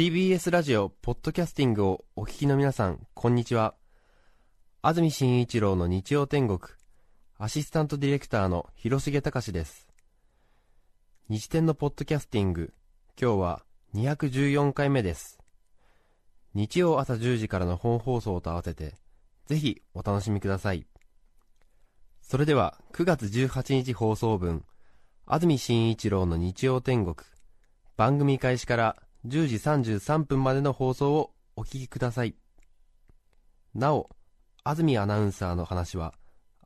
TBS ラジオポッドキャスティングをお聞きの皆さんこんにちは。安住紳一郎の日曜天国アシスタントディレクターの広重隆です。日天のポッドキャスティング今日は214回目です。日曜朝10時からの本放送と合わせてぜひお楽しみください。それでは9月18日放送分安住紳一郎の日曜天国番組開始から10時33分までの放送をお聞きください。なお安住アナウンサーの話は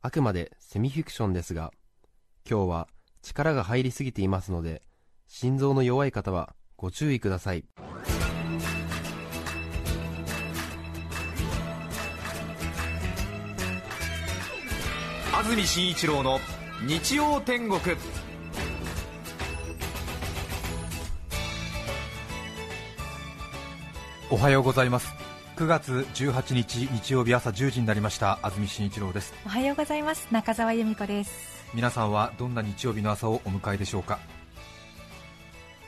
あくまでセミフィクションですが今日は力が入りすぎていますので心臓の弱い方はご注意ください。安住紳一郎の日曜天国。おはようございます。9月18日日曜日朝10時になりました。安住紳一郎です。おはようございます。中澤由美子です。皆さんはどんな日曜日の朝をお迎えでしょうか？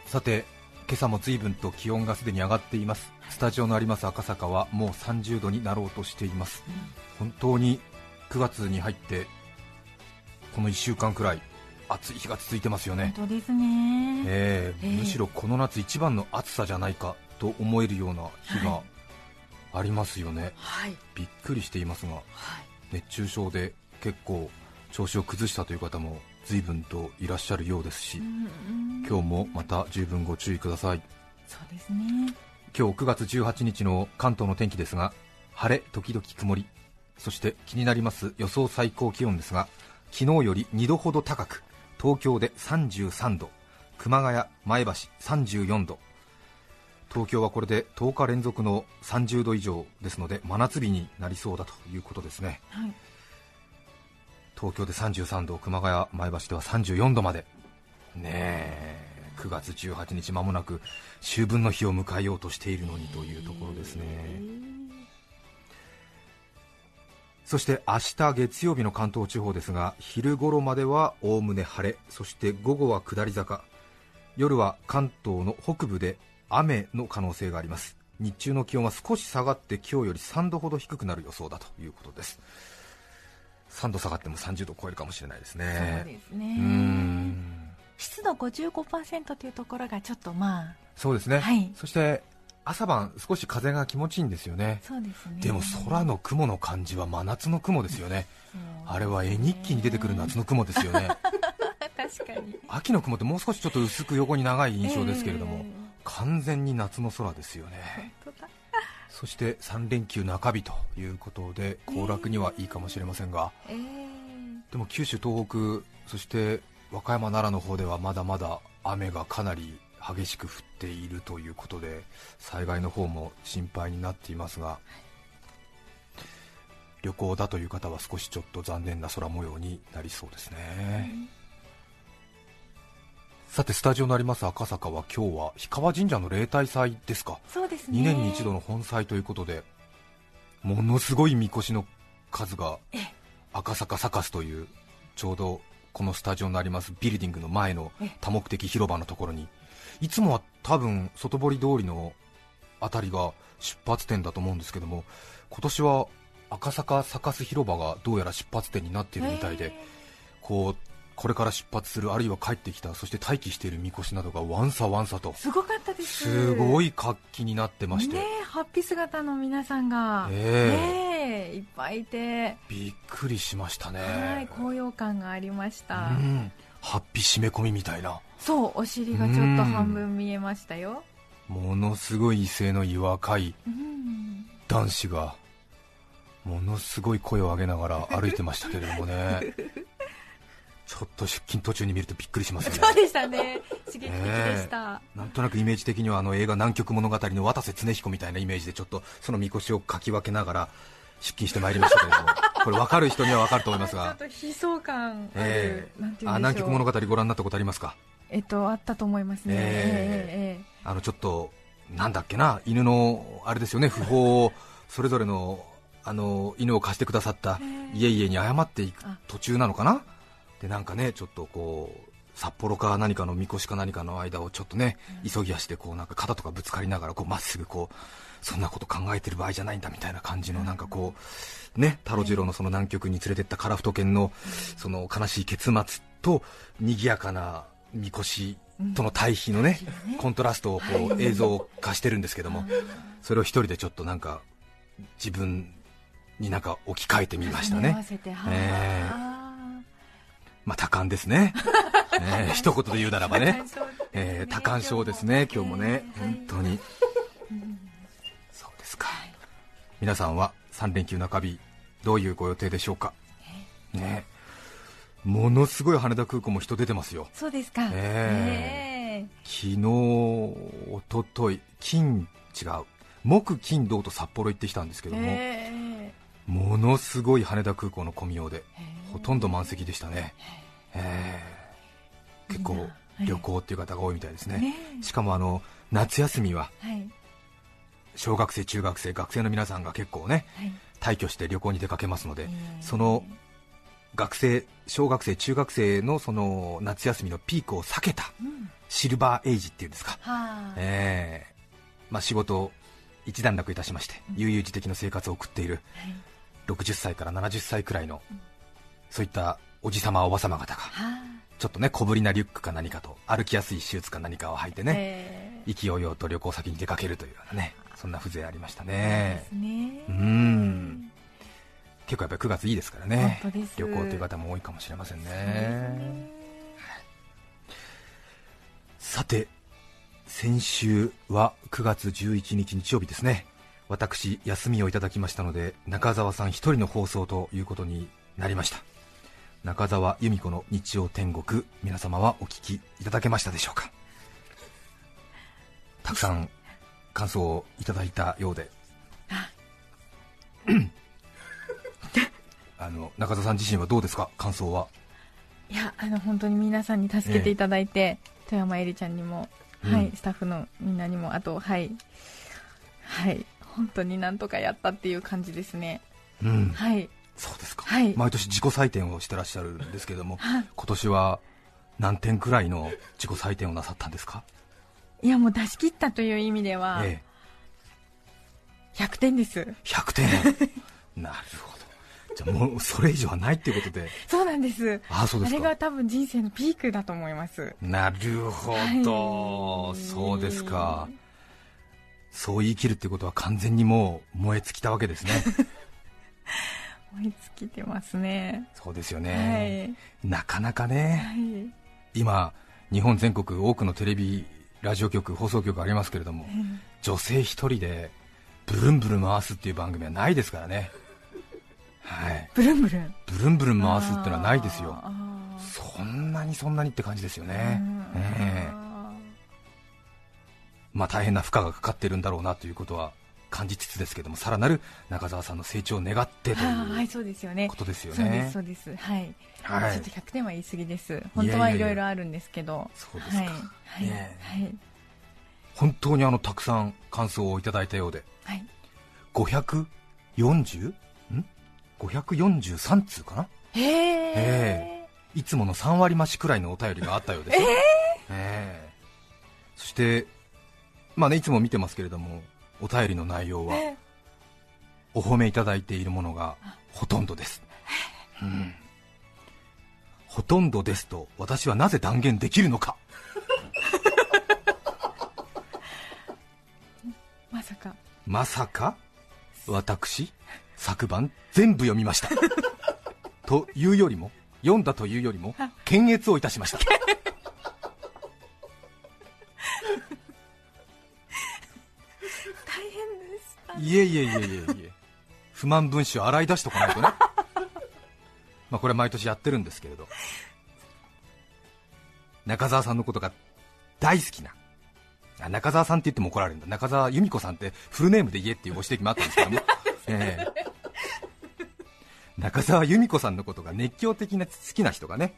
さて今朝も随分と気温がすでに上がっています。スタジオのあります赤坂はもう30度になろうとしています、本当に9月に入ってこの1週間くらい暑い日が続いてますよね。本当ですね、えーええ。むしろこの夏一番の暑さじゃないかと思えるような日がはい。ありますよね、はい。びっくりしていますがはい。熱中症で結構調子を崩したという方も随分といらっしゃるようですし、うん今日もまた十分ご注意ください。そうですね。今日9月18日の関東の天気ですが晴れ時々曇り。そして気になります予想最高気温ですが昨日より2度ほど高く東京で33度熊谷前橋34度東京はこれで10日連続の30度以上ですので真夏日になりそうだということですね。はい。東京で33度熊谷前橋では34度まで。ねえ9月18日まもなく秋分の日を迎えようとしているのにというところですね。そして明日月曜日の関東地方ですが昼頃まではおおむね晴れそして午後は下り坂。夜は関東の北部で雨の可能性があります。日中の気温は少し下がって今日より3度ほど低くなる予想だということです。3度下がっても30度を超えるかもしれないですそうねですね。湿度55%というところがちょっとまそうですね、はい。そして朝晩少し風が気持ちいいんですよね。あそうですね。でも空の雲の感じは真夏の雲ですよね。そう。あれは絵日記に出てくる夏の雲ですよね。確かに。秋の雲ってもう少しちょっと薄く横に長い印象ですけれども、え完全に夏の空ですよえね。本当だ。そして3連休中日ということで行楽にはいいかもしれませんが。ええ。でも九州東北そして和歌山奈良の方ではまだまだ雨がかなり激しく降っているということで災害の方も心配になっていますが旅行だという方は少しちょっと残念な空模様になりそうですね、さてスタジオのあります赤坂は今日は氷川神社の例大祭ですか。そうですね。2年に一度の本祭ということでものすごいみこしの数がえ赤坂サカスというちょうどこのスタジオのありますビルディングの前のえ多目的広場のところにいつもは多分外堀通りのあたりが出発点だと思うんですけども今年は赤坂サカス広場がどうやら出発点になっているみたいで、え。こうこれから出発するあるいは帰ってきたそして待機しているみこしなどがワンサワンサと。えすごかったです。すごいい活気になってまして、ねえハッピー姿の皆さんが。ええ。ねえいっぱいいて。びっくりしましたね、はい高揚感がありました、うん、ハッピー締め込みみたいな。そうお尻がちょっと半分見えましたよ。ものすごい威勢のいい若いうん。男子がものすごい声を上げながら歩いてましたけれどもねちょっと出勤途中に見るとびっくりしますよね。そうでしたね。刺激的でした、なんとなくイメージ的にはあの映画「南極物語」の渡瀬恒彦みたいなイメージでちょっとそのみこしをかき分けながら出勤してまいりましたけれども。これ分かる人には分かると思いますちょっがと悲壮感ある、ええ。なんていうんでしょう。あ南極物語ご覧になったことありますか？えっとあったと思いますね、ええええ。あのちょっとなんだっけな犬のあれですよね。訃報をそれぞれのあの犬を貸してくださったええ。家々に謝っていくあ。途中なのかな？でなんかねちょっとこう札幌か何かのみこしか何かの間をちょっとね、急ぎ足でこうなんか肩とかぶつかりながらこうまっすぐこうそんなこと考えてる場合じゃないんだみたいな感じのなんかこうね太郎次郎のその南極に連れてった樺太犬のその悲しい結末と賑やかなみこしとの対比のねコントラストをこう映像化してるんですけどもそれを一人でちょっとなんか自分になんか置き換えてみましたね。え。ーまあ、多感ですね、えー、一言で言うならばね、えー、多感症ですね、今日もね、本当に、そうですか、皆さんは3連休中日、どういうご予定でしょうか、ね、ものすごい羽田空港も人出てますよ、そうですか、えー、昨日、おととい、金、違う、木、金、土と札幌行ってきたんですけども、ものすごい羽田空港の混みようで。ほとんど満席でしたね、えー、結構旅行っていう方が多いみたいですね、ねしかもあの夏休みは、小学生、中学生、学生の皆さんが結構ね、退去して旅行に出かけますので、その学生、小学生、中学生のその夏休みのピークを避けた、シルバーエイジっていうんですか、えーまあ、仕事を一段落いたしまして、悠々自適の生活を送っている、60歳から70歳くらいのそういったおじさま、おばさま方が、ちょっとね小ぶりなリュックか何かと歩きやすいシューズか何かを履いてね、意気揚々と旅行先に出かけるというようなね、そんな風情ありましたね。うん。結構やっぱり9月いいですからね、旅行という方も多いかもしれませんね。ね。さて、先週は9月11日日曜日ですね、私、休みをいただきましたので、中澤さん1人の放送ということになりました。中澤由美子の日曜天国皆様はお聞きいただけましたでしょうか？たくさん感想をいただいたようで。あ。の中澤さん自身はどうですか？感想は。いやあの本当に皆さんに助けていただいて、えー、富山えりちゃんにも、うん、はい、スタッフのみんなにもあとはい。はい本当になんとかやったっていう感じですね、うん、はい。そうですか、はい、毎年自己採点をしてらっしゃるんですけれども、はい、今年は何点くらいの自己採点をなさったんですか？いやもう出し切ったという意味では、ええ、100点です。100点。なるほど。じゃもうそれ以上はないっていうことで。そうなんです。あそうですあれが多分人生のピークだと思います。なるほど、はい、そうですかそう言い切るってことは完全にもう燃え尽きたわけですね。燃え尽きてますね。そうですよね、はい、なかなかね、はい、今日本全国多くのテレビラジオ局放送局ありますけれども、女性一人でブルンブルン回すっていう番組はないですからね。はい。ブルンブルン？ブルンブルン回すってのはないですよ。そんなにそんなにって感じですよね、えまあ大変な負荷がかかってるんだろうなということは感じつつですけどもさらなる中澤さんの成長を願ってというそうですよねことですよね。そうですはい。はい、ちょっと100点は言い過ぎです。本当はいろいろあるんですけど。そうですか。はい。はい。はい、本当にあのたくさん感想をいただいたようで。はい。540? ん ?543 通かな？へえいつもの3割増しくらいのお便りがあったようです。ええそして、まあね、いつも見てますけれども、お便りの内容は、お褒めいただいているものがほとんどです、うん、ほとんどですと私はなぜ断言できるのか。まさか。まさか私昨晩全部読みました。というよりも読んだというよりも検閲をいたしました いえいえいえいえいえ。不満文書洗い出しとかないとね。まあこれ毎年やってるんですけれど。中澤さんのことが大好きな。中澤さんって言っても怒られるんだ。中澤由美子さんってフルネームで言えっていうご指摘もあったんですけども、えー、中澤由美子さんのことが熱狂的な好きな人がね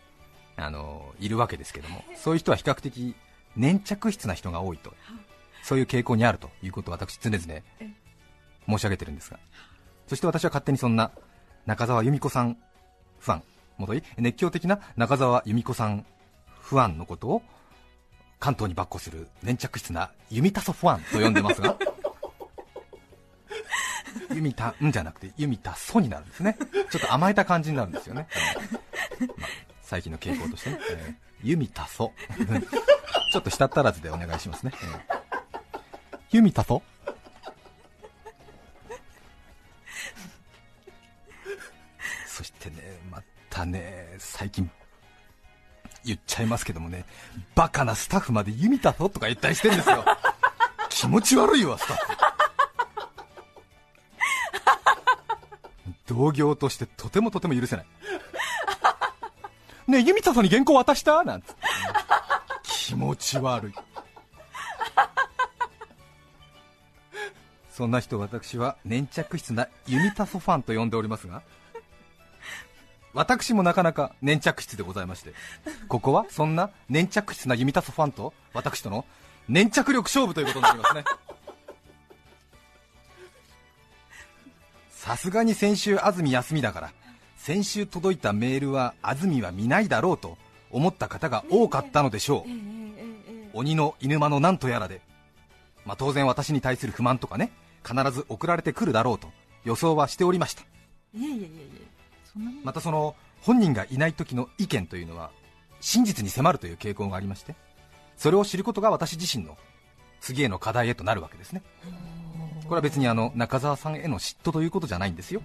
あのいるわけですけども。そういう人は比較的粘着質な人が多いと。そういう傾向にあるということを私常々申し上げてるんですが。そして私は勝手にそんな中澤由美子さんファン。戻り熱狂的な中澤由美子さんファンのことを関東に跋扈する粘着質なユミタソファンと呼んでますが。ユミタんじゃなくてユミタソになるんですね。ちょっと甘えた感じになるんですよね、まあ、最近の傾向としてね、えー、ユミタソちょっと舌足らずでお願いしますね、えー、ユミタソちゃいますけどもねバカなスタッフまでユミタソとか言ったりしてるんですよ。気持ち悪いわスタッフ。同業としてとてもとても許せない。ねえユミタソに原稿渡した？なんつって、気持ち悪い。そんな人私は粘着質なユミタソファンと呼んでおりますが私もなかなか粘着質でございまして。ここはそんな粘着質なユミタソファンと私との粘着力勝負ということになりますね。さすがに先週安住休みだから先週届いたメールは安住は見ないだろうと思った方が多かったのでしょう、鬼の犬間のなんとやらで、まあ、当然私に対する不満とかね必ず送られてくるだろうと予想はしておりました。いやいやいやいや。またその本人がいない時の意見というのは真実に迫るという傾向がありましてそれを知ることが私自身の次への課題へとなるわけですね。これは別にあの中澤さんへの嫉妬ということじゃないんですよ。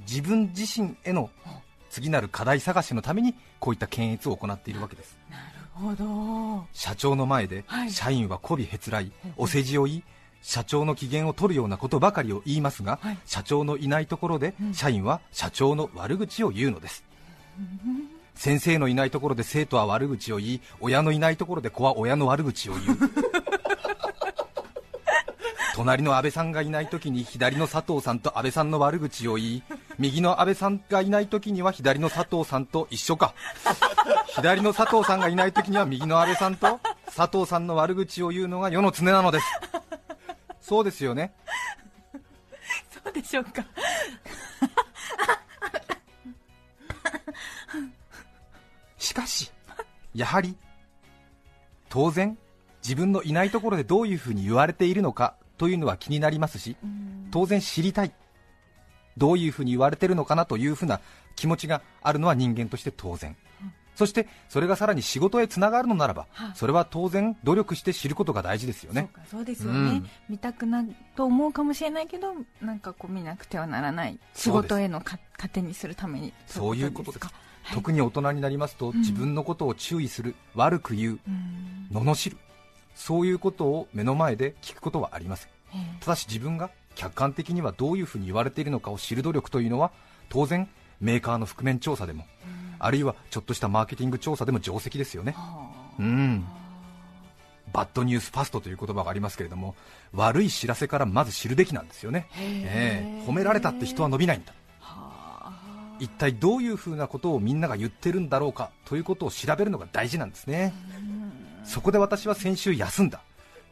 自分自身への次なる課題探しのためにこういった検閲を行っているわけです。なるほど。社長の前で社員は媚びへつらいお世辞を言い社長の機嫌を取るようなことばかりを言いますが、はい、社長のいないところで社員は社長の悪口を言うのです、先生のいないところで生徒は悪口を言い親のいないところで子は親の悪口を言う。隣の安倍さんがいないときに左の佐藤さんと安倍さんの悪口を言い右の安倍さんがいないときには左の佐藤さんと一緒か。左の佐藤さんがいないときには右の安倍さんと佐藤さんの悪口を言うのが世の常なのですそうですよね。そうでしょうか。しかしやはり当然自分のいないところでどういうふうに言われているのかというのは気になりますし当然知りたい。どういうふうに言われているのかなというふうな気持ちがあるのは人間として当然、そしてそれがさらに仕事へつながるのならば、はあ、それは当然努力して知ることが大事ですよね。そうですよね、うん、見たくなと思うかもしれないけどなんかこう見なくてはならない仕事へのか糧にするためにそういうことです。か、はい、特に大人になりますと、うん、自分のことを注意する悪く言う、うん、罵るそういうことを目の前で聞くことはありません。ただし自分が客観的にはどういうふうに言われているのかを知る努力というのは当然メーカーの覆面調査でも、あるいはちょっとしたマーケティング調査でも定石ですよね、うん。バッドニュースファストという言葉がありますけれども悪い知らせからまず知るべきなんですよね、えー、褒められたって人は伸びないんだ。一体どういうふうなことをみんなが言ってるんだろうかということを調べるのが大事なんですね。そこで私は先週休んだ。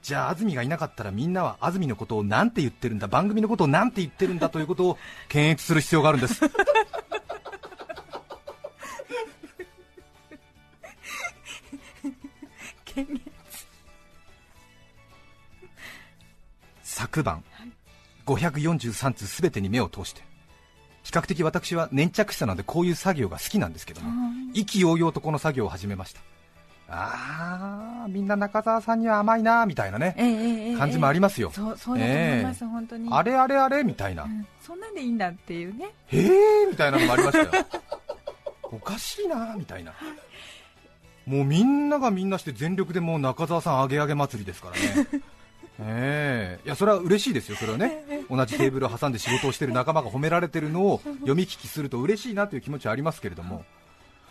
じゃあ安住がいなかったらみんなは安住のことを何て言ってるんだ番組のことを何て言ってるんだということを検閲する必要があるんです昨晩、543通すべてに目を通して。比較的私は粘着したのでこういう作業が好きなんですけども意気揚々とこの作業を始めました。ああみんな中澤さんには甘いなみたいなね、えー、感じもありますよ、そうそうだと思います、えー、本当に。あれあれあれみたいな、うん、そんなんでいいんだっていうね。へえみたいなのもありましたよ。おかしいなみたいな。もうみんながみんなして全力でもう中澤さんあげあげ祭りですからねえ。ー、いやそれは嬉しいですよ、それはね。同じテーブルを挟んで仕事をしている仲間が褒められているのを読み聞きすると嬉しいなという気持ちはありますけれども、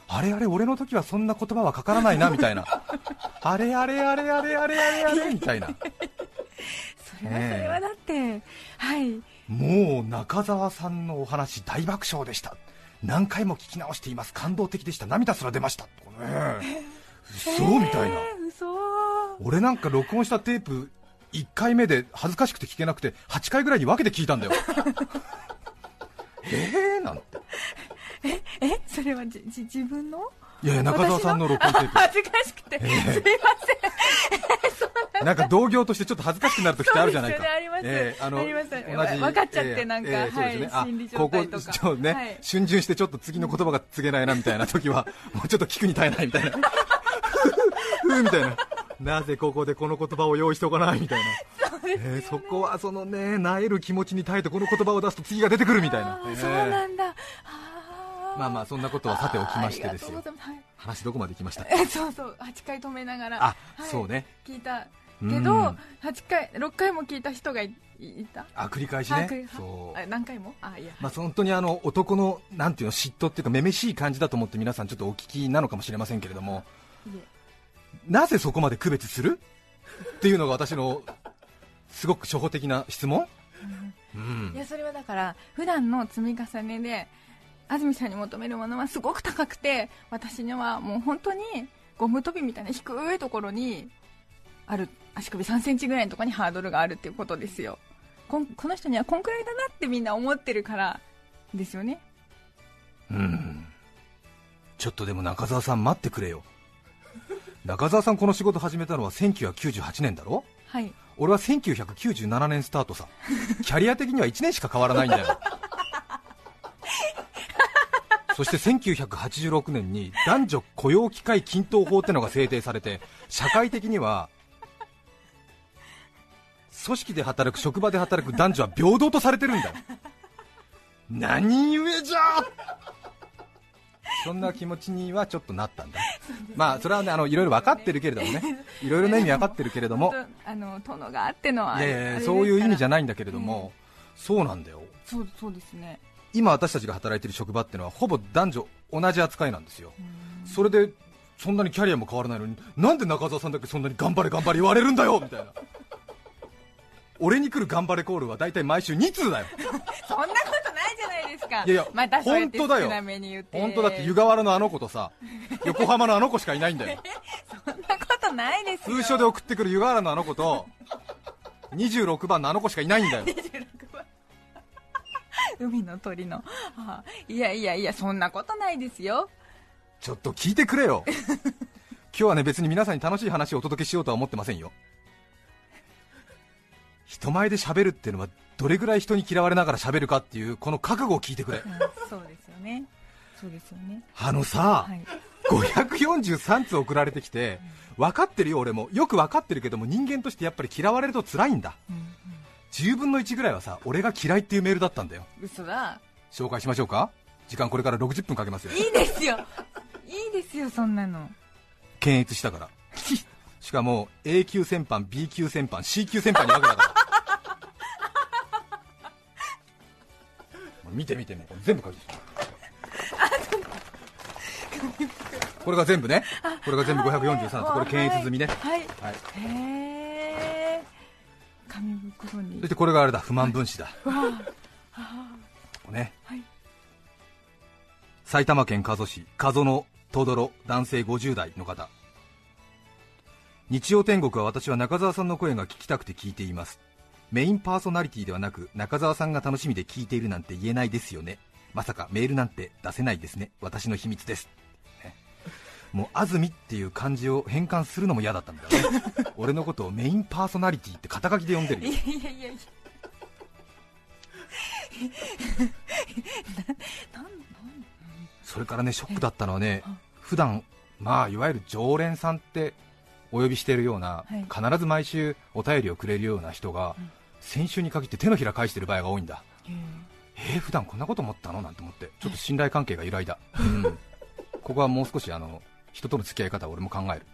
あれあれ、俺の時はそんな言葉はかからないなみたいな、あれあれあれあれあれあれあれみたいな、それはそれはだって、えー、はいもう中澤さんのお話、大爆笑でした、何回も聞き直しています、感動的でした、涙すら出ましたね、嘘みたいな、俺なんか録音したテープ1回目で恥ずかしくて聞けなくて8回ぐらいに分けて聞いたんだよ。えー？なんて。ええそそれはじじ自分の？いやいや中澤さんの録音テープ。恥ずかしくて、すいません。な。んか同業としてちょっと恥ずかしくなる時ってあるじゃないか。ね。ええあの同じ分かっちゃってなんか。ええそうですね。はい心理状あこ態とか。こちょっとね、はい。逡巡してちょっと次の言葉が告げないなみたいな。時はもうちょっと聞くに耐えないみたいな。ふうみたいな。なぜここでこの言葉を用意しておかないみたいな。ええそこはそのね、なえる気持ちに耐えてこの言葉を出すと次が出てくるみたいな。ええそうなんだ。まあまあそんなことはさておきましてですよ。話どこまで行きました？はい。えそうそう。8回止めながら。あ、はい。そうね。聞いたうん。けど8回6回も聞いた人がいいた。あ、繰り返しね。そう。あ。何回も？あいや。まあ、本当にあの男のなんていうの嫉妬っていうか、めめしい感じだと思って皆さんちょっとお聞きなのかもしれませんけれども、いえなぜそこまで区別する？っていうのが私のすごく初歩的な質問、うん。いやそれはだから普段の積み重ねで安住さんに求めるものはすごく高くて私にはもう本当にゴム跳びみたいな低いところにある足首3センチぐらいのところにハードルがあるっていうことですよ。こんこの人にはこんくらいだなってみんな思ってるからですよね。うん、ちょっとでも中澤さん待ってくれよ中澤さんこの仕事始めたのは1998年だろ？はい。俺は1997年スタートさ。キャリア的には1年しか変わらないんだよ。そして1986年に男女雇用機会均等法ってのが制定されて社会的には組織で働く職場で働く男女は平等とされてるんだよ。何故じゃそんな気持ちにはちょっとなったんだ、まあそれはねあのいろいろ分かってるけれどもね、いろいろな意味分かってるけれども、あの殿があってのはいやいやいやそういう意味じゃないんだけれども、そうなんだよ、そうそうですね。今私たちが働いてる職場ってのはほぼ男女同じ扱いなんですよ、それでそんなにキャリアも変わらないのに、なんで中澤さんだけそんなに頑張れ頑張れ言われるんだよ！みたいな。俺に来る頑張れコールは大体毎週2通だよ。そんなことですか？いやいやまた本当だよ。本当だって湯河原のあの子とさ 横浜のあの子しかいないんだよ。そんなことないですよ。通所で送ってくる湯河原のあの子と26番のあの子しかいないんだよ。26番。海の鳥の、あいやいやいやそんなことないですよ。ちょっと聞いてくれよ。今日はね別に皆さんに楽しい話をお届けしようとは思ってませんよ人前で喋るっていうのはどれぐらい人に嫌われながら喋るかっていうこの覚悟を聞いてくれ。うんそうですよね。そうですよね。あのさ、はい。543通送られてきて分かってるよ俺も。よく分かってるけども人間としてやっぱり嫌われると辛いんだ。うん10分の1ぐらいはさ俺が嫌いっていうメールだったんだよ。うん嘘だ。紹介しましょうか？時間これから60分かけますよ。いいですよ。いいですよそんなの。検閲したから。しかも A 級戦犯 B 級戦犯 C 級戦犯に分けたから見て見てもうこれ全部書いてこれが全部ね。これが全部543つこれ検閲済みね。はい、はい。へえ紙袋に。そしてこれがあれだ。不満分子だ。ね。はい。埼玉県加須市加須のトドロ男性50代の方。日曜天国は私は中澤さんの声が聞きたくて聞いていますメインパーソナリティではなく中澤さんが楽しみで聞いているなんて言えないですよね。まさかメールなんて出せないですね。私の秘密です、ね。もう安住っていう漢字を変換するのも嫌だったんだよね。俺のことをメインパーソナリティって肩書きで呼んでるよ。いやいやいやそれからねショックだったのはねはい普段まあいわゆる常連さんってお呼びしているような、はい。必ず毎週お便りをくれるような人が、うん先週に限って手のひら返してる場合が多いんだ。へえ。ー、普段こんなこと思ったの？なんて思って。ちょっと信頼関係が揺らいだ、うん。ここはもう少しあの人との付き合い方を俺も考える。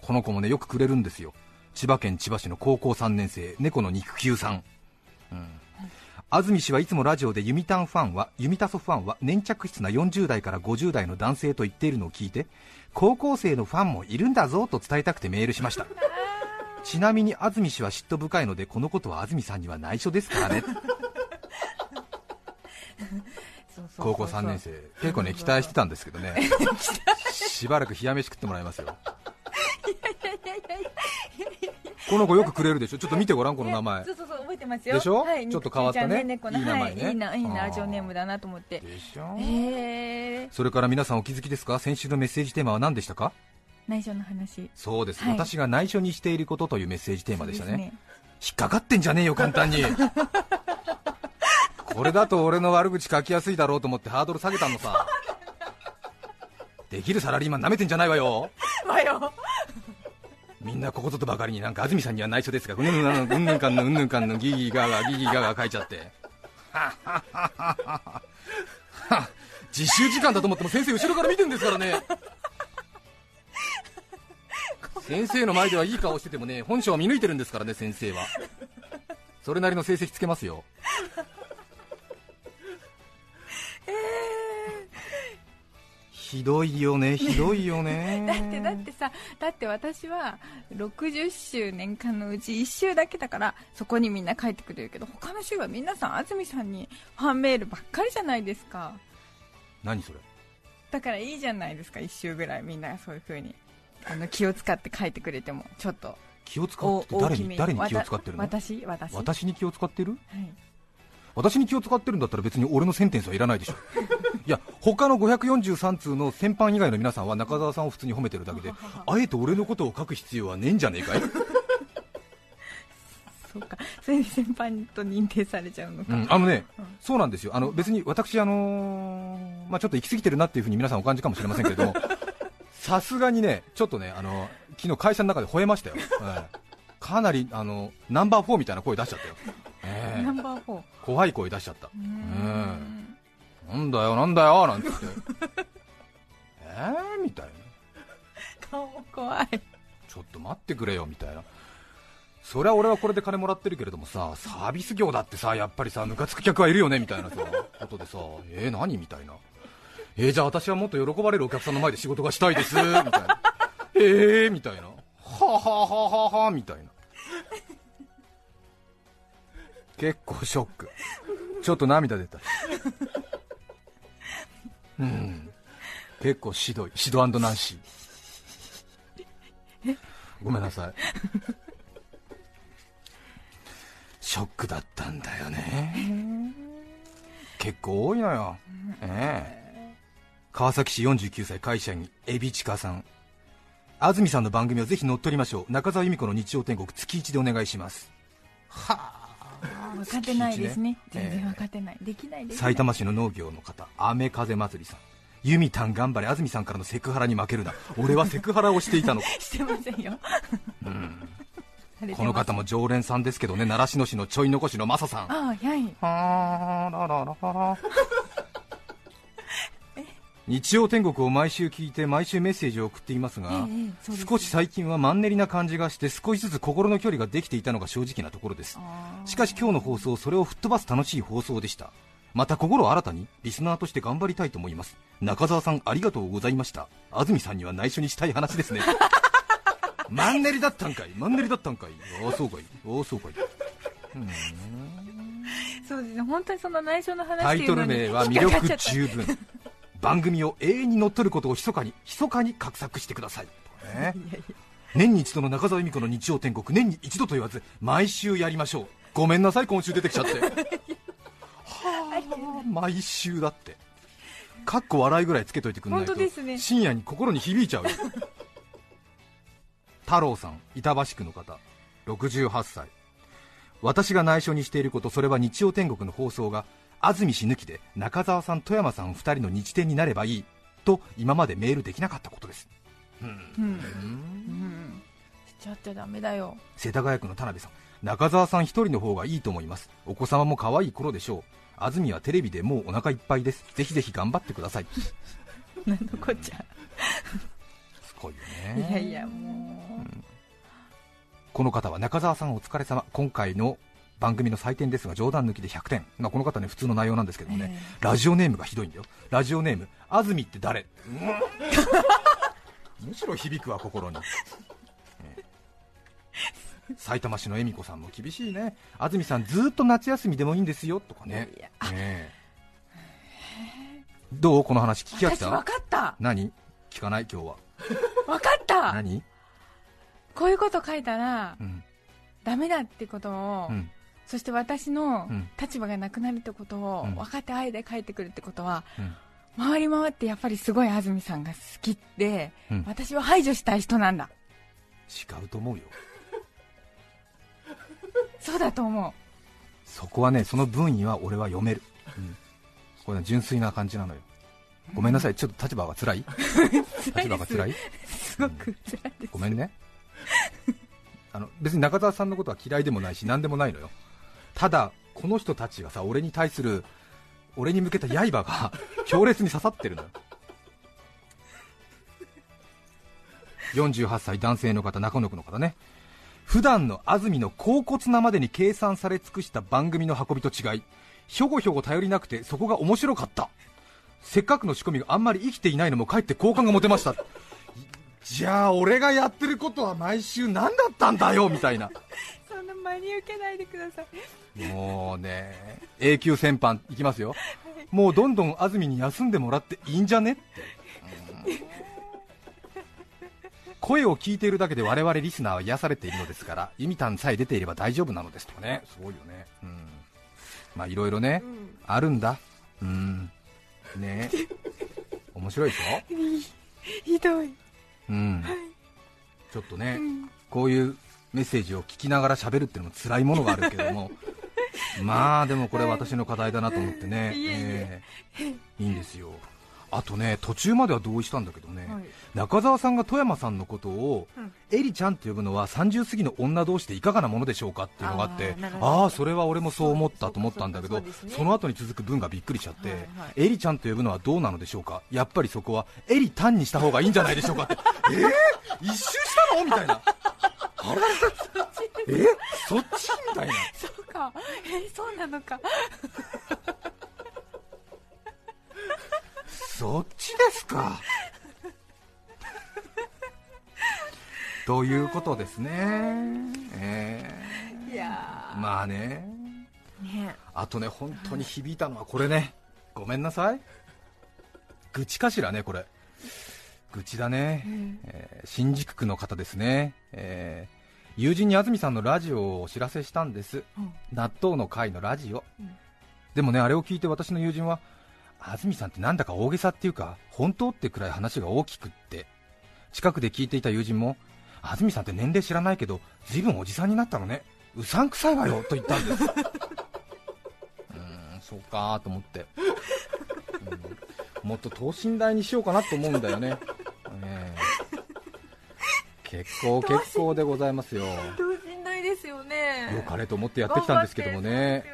この子もねよくくれるんですよ。千葉県千葉市の高校3年生猫の肉球さん、うん、安住氏はいつもラジオでユミタンファンはユミタソファンは粘着質な40代から50代の男性と言っているのを聞いて高校生のファンもいるんだぞと伝えたくてメールしました ちなみに安住氏は嫉妬深いのでこのことは安住さんには内緒ですからね。高校3年生。結構ね期待してたんですけどね。しばらく冷や飯食ってもらいますよ。この子よくくれるでしょ？ちょっと見てごらんこの名前。そうそうそう覚えてますよ。でしょ？はい、ちょっと変わったね。肉球ちゃん猫のいい名前ね。はい、いいないいあー。ラジオネームだなと思って。でしょ？それから皆さんお気づきですか？先週のメッセージテーマは何でしたか？内緒の話。そうです、はい。私が内緒にしていることというメッセージテーマでしたね。そうです引っかかってんじゃねえよ簡単に。これだと俺の悪口書きやすいだろうと思ってハードル下げたのさ。できるサラリーマンなめてんじゃないわよ。わよ。みんなここぞとばかりになんか安住さんには内緒ですがうんぬんかんぬんうんぬんかんぬんギーギーガーガーギーギーガーガー書いちゃって。はっはっはっはっはは自習時間だと思っても先生後ろから見てんですからね先生の前ではいい顔しててもね本性は見抜いてるんですからね先生は。それなりの成績つけますよ。ひどいよねひどいよね。だってだってさだって私は60周年間のうち1週だけだからそこにみんな書いてくれるけど他の週は皆さん安住さんにファンメールばっかりじゃないですか。何それ？だからいいじゃないですか1週ぐらいみんなそういう風にあの気を使って書いてくれてもちょっと。気を使って誰に誰に気を使ってるの？私？私？私に気を使ってる？はい。私に気を使ってるんだったら別に俺のセンテンスはいらないでしょ。いや他の543通の先般以外の皆さんは中澤さんを普通に褒めてるだけで あえて俺のことを書く必要はねえんじゃねえかい？そうか。それで先輩と認定されちゃうのか、うん、あのね、うん。そうなんですよ。あの別に私、あのーまあ、ちょっと行き過ぎてるなっていうふうに皆さんお感じかもしれませんけれどもさすがにねちょっとねあの昨日会社の中で吠えましたよ、ええ。かなりあのナンバー4みたいな声出しちゃったよ、ええ。ナンバー4う怖い声出しちゃった。ーん。なんだよなんだよなんつって。えーみたいな。顔怖い。ちょっと待ってくれよみたいな。そりゃ俺はこれで金もらってるけれどもさサービス業だってさやっぱりさムカつく客はいるよねみたいなさことでさえー、何？みたいなえー、じゃあ私はもっと喜ばれるお客さんの前で仕事がしたいです。みたいな。えーみたいな。はあはあはははみたいな。結構ショック。ちょっと涙出たうん。結構しどい。シドナンシー。ごめんなさい。ショックだったんだよね。結構多いのよ、ええ。川崎市49歳会社員エビチカさん。安住さんの番組をぜひ乗っ取りましょう。中澤由美子の日曜天国月1でお願いします。はあ。分かってないですね。ね。全然分かってない、できないです埼玉市の農業の方雨風祭りさん。由美たん頑張れ安住さんからのセクハラに負けるな。俺はセクハラをしていたのか。してませんよ。うん。この方も常連さんですけどね。習志野市のちょい残しのマサさん。ああはい。はーらららら日曜天国を毎週聞いて毎週メッセージを送っていますが、ええす少し最近はマンネリな感じがして少しずつ心の距離ができていたのが正直なところです。しかし今日の放送それを吹っ飛ばす楽しい放送でした。また心新たにリスナーとして頑張りたいと思います。中澤さんありがとうございました。安住さんには内緒にしたい話ですね。マンネリだったんかい。マンネリだったんかい。ああそうかい。ああそうかい。そうですね。本当にその内緒の話タイトル名は魅力十分番組を永遠に乗っ取ることを密かに密かに画策してください、ね年に一度の中澤由美子の日曜天国年に一度と言わず毎週やりましょう。ごめんなさい今週出てきちゃって。はあ毎週だって。かっこ笑いぐらいつけといてくんないと深夜に心に響いちゃうよ。太郎さん板橋区の方。68歳。私が内緒にしていることそれは日曜天国の放送が安住氏抜きで中澤さん富山さん2人の日天になればいいと今までメールできなかったことです。うん、うん、しちゃっちゃダメだよ世田谷区の田辺さん。中澤さん。1人の方がいいと思いますお子様も可愛い頃でしょう安住はテレビでもうお腹いっぱいですぜひぜひ頑張ってくださいなん。のこっちゃすごいよねいやいやもうこの方は中澤さん。お疲れ様今回の番組の採点ですが冗談抜きで100点、まあ、この方ね普通の内容なんですけどもね、えラジオネームがひどいんだよ。ラジオネーム安住って誰？むしろ響くわ心に、ええ。埼玉市の恵美子さんも厳しいね。安住さんずっと夏休みでもいいんですよ。とかね。ねえどう？この話聞き飽き私分たかった。何？聞かない？今日は。分かった。何？こういうこと書いたらうん。ダメだってことを、うんそして私のうん。立場がなくなるってことをうん。分かってあえて書いてくるってことは、うん。回り回ってやっぱりすごい安住さんが好きで、うん。私は排除したい人なんだ。違うと思うよ。そうだと思う。そこはねその分野は俺は読める、これね純粋な感じなのよ。ごめんなさい。ちょっと立場が辛い？立場が辛い？すごく辛いです。ごめんね。あの別に中澤さんのことは嫌いでもないし何でもないのよただこの人たちがさ俺に対する俺に向けた刃が 強烈に刺さってるのよ。48歳男性の方中野区の方ね。普段の安住の甲骨なまでに計算され尽くした番組の運びと違いひょごひょご頼りなくてそこが面白かった。せっかくの仕込みがあんまり生きていないのもかえって好感が持てました。じゃあ俺がやってることは毎週何だったんだよみたいな。真に受けないでください。もうね永久戦犯いきますよ。もうどんどん安住に休んでもらっていいんじゃねって、うん。声を聞いているだけで我々リスナーは癒されているのですからユミタンさえ出ていれば大丈夫なのですとかね。すごいよね。うん。まあいろいろね、あるんだ。うん。ね。面白いでしょ？ひどい。うん、ちょっとね、こういうメッセージを聞きながら喋るっていうのも辛いものがあるけども、まあでもこれ私の課題だなと思ってね、いえいえ。ええ。いいんですよ。あとね途中までは同意したんだけどね、はい。中澤さんが富山さんのことを、うん。エリちゃんと呼ぶのは30過ぎの女同士でいかがなものでしょうかっていうのがあってああそれは俺もそう思ったと思ったんだけどそうですねその後に続く文がびっくりしちゃって、はいはい。エリちゃんと呼ぶのはどうなのでしょうか？やっぱりそこはエリタンにした方がいいんじゃないでしょうかって。えー、一周したの？みたいなあれえ？そっちみたいな。そうか。えそうなのか。そっちですか。ということですね。えいやー。まあね。ーね。あとね本当に響いたのはこれね。ごめんなさい。愚痴かしらねこれ愚痴だね、えー新宿区の方ですね、えー友人に安住さんのラジオをお知らせしたんです、うん。納豆の会のラジオ、うん。でもねあれを聞いて私の友人は安住さんってなんだか大げさっていうか本当ってくらい話が大きくって。近くで聞いていた友人も安住さんって年齢知らないけど随分おじさんになったのね。うさんくさいわよと言ったんです。うーんそうかと思って、うん。もっと等身大にしようかなと思うんだよね、ええ結構結構でございますよ。等身大ですよねよかれと思ってやってきたんですけどもね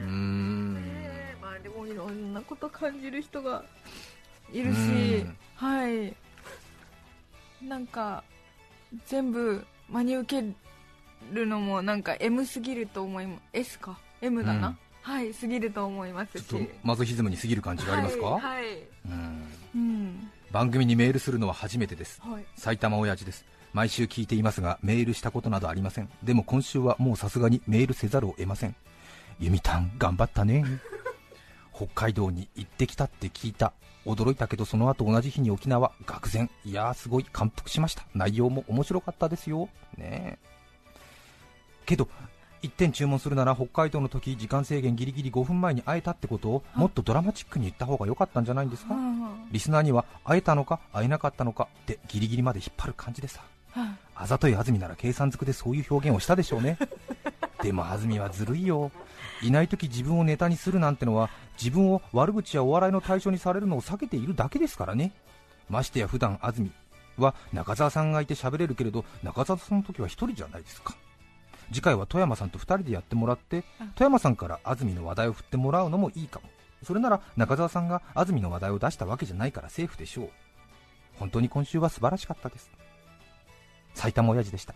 うーんねまあでもいろんなこと感じる人がいるしはいなんか全部真に受けるのもなんか M すぎると思います S か M だな、うんはいすぎると思いますしちょっとマゾヒズムに過ぎる感じがありますか、はい、はいうんうん番組にメールするのは初めてですはい埼玉親父です毎週聞いていますがメールしたことなどありません。でも今週はもうさすがにメールせざるを得ません。ユミタン頑張ったね。北海道に行ってきたって聞いた。驚いたけどその後同じ日に沖縄愕然。いやーすごい感服しました。内容も面白かったですよ。ね。えけど1点注文するなら北海道の時時間制限ギリギリ5分前に会えたってことをもっとドラマチックに言った方が良かったんじゃないんですか？リスナーには会えたのか会えなかったのかってギリギリまで引っ張る感じでさ。はいあざとい安住なら計算づくでそういう表現をしたでしょうね。でも安住はずるいよ。いない時自分をネタにするなんてのは自分を悪口やお笑いの対象にされるのを避けているだけですからね。ましてや普段安住は中澤さんがいて喋れるけれど中澤さんの時は一人じゃないですか。次回は富山さんと2人でやってもらって富山さんから安住の話題を振ってもらうのもいいかも。それなら中澤さんが安住の話題を出したわけじゃないからセーフでしょう。本当に今週は素晴らしかったです。埼玉親父でした、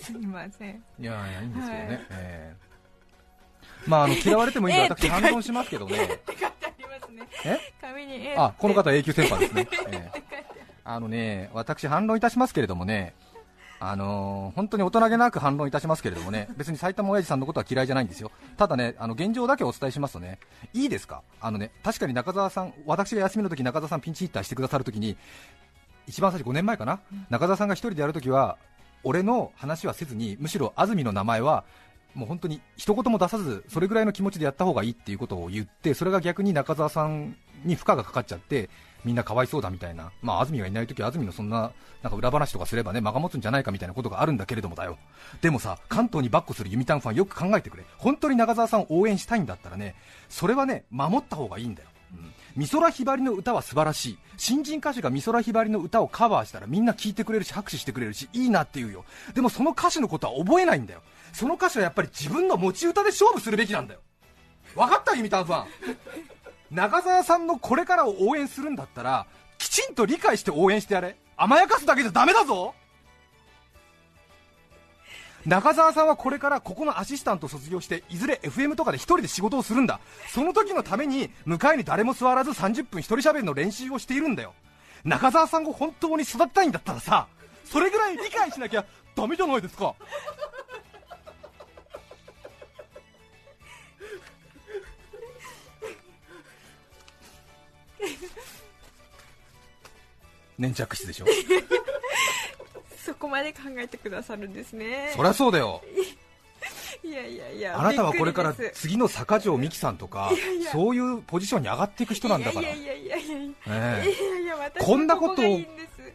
すみません。いやいやいいんですけどね、はい。ええまああの嫌われてもいいんでええ私反論しますけどね。って書いてありますね。え？紙に A あこの方永久戦犯ですね、ええ書いてあのね私反論いたしますけれどもねあのー本当に大人げなく反論いたしますけれどもね別に埼玉親父さんのことは嫌いじゃないんですよ。ただねあの現状だけお伝えしますとねいいですか？あのね確かに中澤さん私が休みの時中澤さんピンチヒッターしてくださる時に一番最初5年前かな、中澤さんが一人でやるときは俺の話はせずにむしろ安住の名前はもう本当に一言も出さず、それぐらいの気持ちでやった方がいいっていうことを言って、それが逆に中澤さんに負荷がかかっちゃって、みんなかわいそうだみたいな、まあ安住がいないとき、安住のそんななんか裏話とかすればね間が持つんじゃないかみたいなことがあるんだけれどもだよ、でもさ、関東にバックするユミタンファン、よく考えてくれ、本当に中澤さんを応援したいんだったらね、それはね守った方がいいんだよ。美空ひばりの歌は素晴らしい。新人歌手が美空ひばりの歌をカバーしたらみんな聴いてくれるし拍手してくれるしいいなって言うよ。でもその歌手のことは覚えないんだよ。その歌手はやっぱり自分の持ち歌で勝負するべきなんだよ。分かったユミタンファン中澤さんのこれからを応援するんだったらきちんと理解して応援してやれ。甘やかすだけじゃダメだぞ。中澤さんはこれからここのアシスタント卒業していずれ FM とかで1人で仕事をするんだ。その時のために向かいに誰も座らず30分1人喋りの練習をしているんだよ。中澤さんが本当に育てたいんだったらさそれぐらい理解しなきゃダメじゃないですか。粘着質でしょそこまで考えてくださるんですね。そりゃそうだよ。いやいやいやあなたはこれから次の坂上美紀さんとかそういうポジションに上がっていく人なんだから。いやいやいやいやいや。え。いやいや私こんなことを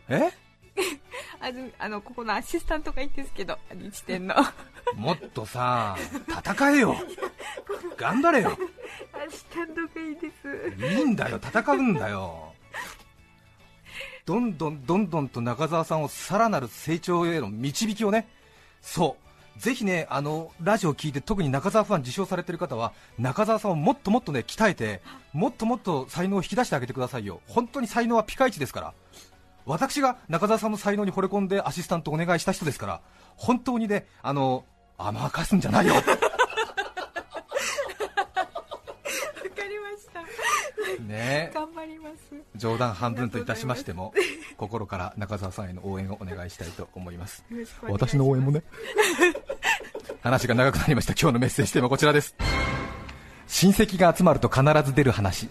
え？あのあのここのアシスタントがいいんですけど日天の。もっとさ戦えよ。頑張れよ。アシスタントがいいです。いいんだよ戦うんだよどんどんどんどんと中澤さんをさらなる成長への導きをね。そう。ぜひねあのラジオを聞いて特に中澤ファン受賞されている方は中澤さんをもっともっとね鍛えてもっともっと才能を引き出してあげてくださいよ。本当に才能はピカイチですから。私が中澤さんの才能に惚れ込んでアシスタントお願いした人ですから本当にねあの甘かすんじゃないよ。ね。頑張ります。冗談半分といたしましても心から中澤さんへの応援をお願いしたいと思います。私の応援もね。話が長くなりました。今日のメッセージテーマこちらです。親戚が集まると必ず出る話。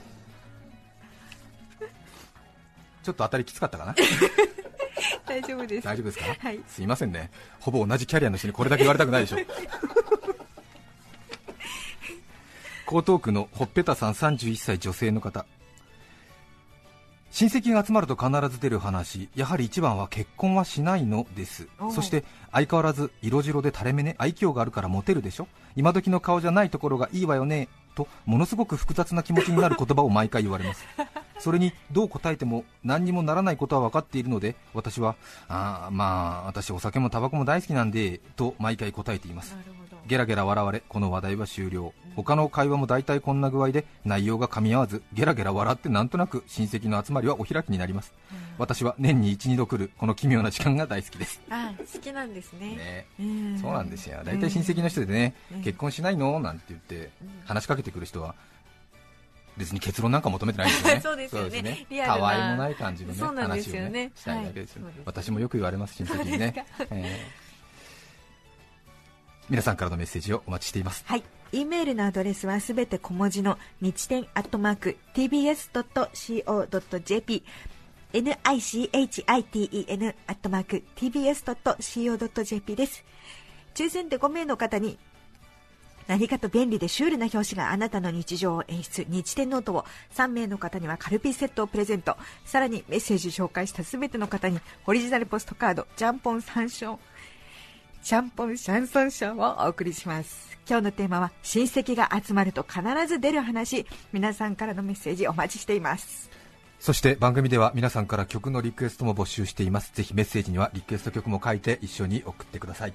ちょっと当たりきつかったかな？大丈夫です。大丈夫ですか、はい、すいませんね。ほぼ同じキャリアの人にこれだけ言われたくないでしょ江東区のほっぺたさん31歳女性の方。親戚が集まると必ず出る話やはり一番は結婚はしないのです。そして相変わらず色白で垂れ目ね愛嬌があるからモテるでしょ？今時の顔じゃないところがいいわよねとものすごく複雑な気持ちになる言葉を毎回言われます。それにどう答えても何にもならないことは分かっているので私はあまあ私お酒もタバコも大好きなんでと毎回答えていますゲラゲラ笑われこの話題は終了。他の会話も大体こんな具合で内容が噛み合わずゲラゲラ笑ってなんとなく親戚の集まりはお開きになります、うん、私は年に12度来るこの奇妙な時間が大好きです。あ好きなんですね。ね。そうなんですよ。大体親戚の人でね、結婚しないの？なんて言って話しかけてくる人は別に結論なんか求めてないですよね。そうですよね。ね。たわいもない感じのね、話をね、したいだけですよ、ね、私もよく言われます、親戚にね。えー皆さんからのメッセージをお待ちしています。はい。E メールのアドレスはすべて小文字の日天アットマーク tbs.co.jp nichiten アットマーク tbs.co.jp です。抽選で5名の方に何かと便利でシュールな表紙があなたの日常を演出日天ノートを3名の方にはカルピスセットをプレゼント。さらにメッセージ紹介したすべての方にオリジナルポストカードジャンポン参照シャンポンシャンソンショーをお送りします。今日のテーマは親戚が集まると必ず出る話。皆さんからのメッセージお待ちしています。そして番組では皆さんから曲のリクエストも募集しています。ぜひメッセージにはリクエスト曲も書いて一緒に送ってください。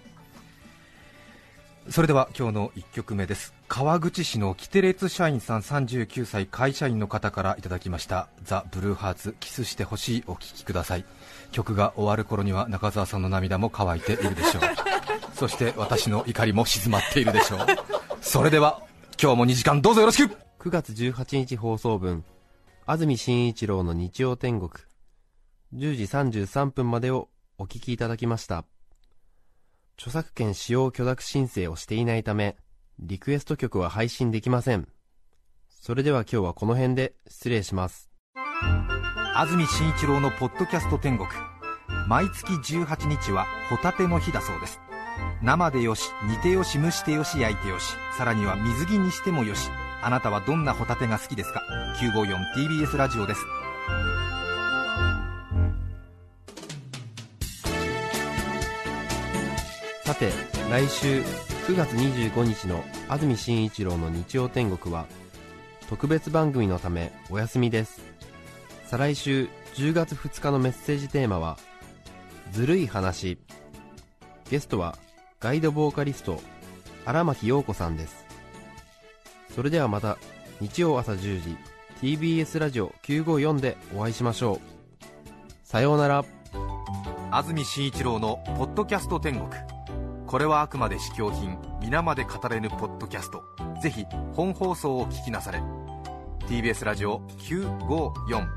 それでは今日の1曲目です。川口市のキテレツ社員さん39歳会社員の方からいただきました。ザ・ブルーハーツキスしてほしいお聴きください。曲が終わる頃には中澤さんの涙も乾いているでしょう。そして私の怒りも静まっているでしょうそれでは今日も2時間どうぞよろしく9月18日放送分安住紳一郎の日曜天国10時33分までをお聞きいただきました著作権使用許諾申請をしていないため、リクエスト曲は配信できません。それでは今日はこの辺で失礼します。安住紳一郎のポッドキャスト天国。毎月18日はホタテの日だそうです。生でよし煮てよし蒸してよし焼いてよし。さらには水着にしてもよし。あなたはどんなホタテが好きですか？954TBS ラジオです。さて来週9月25日の安住紳一郎の日曜天国は特別番組のためお休みです。再来週10月2日のメッセージテーマは「ずるい話」ゲストはガイドボーカリスト荒牧陽子さんです。それではまた日曜朝10時 TBS ラジオ954でお会いしましょう。さようなら。安住紳一郎の「ポッドキャスト天国」これはあくまで試供品皆まで語れぬポッドキャスト。ぜひ本放送を聞きなされ。TBS ラジオ954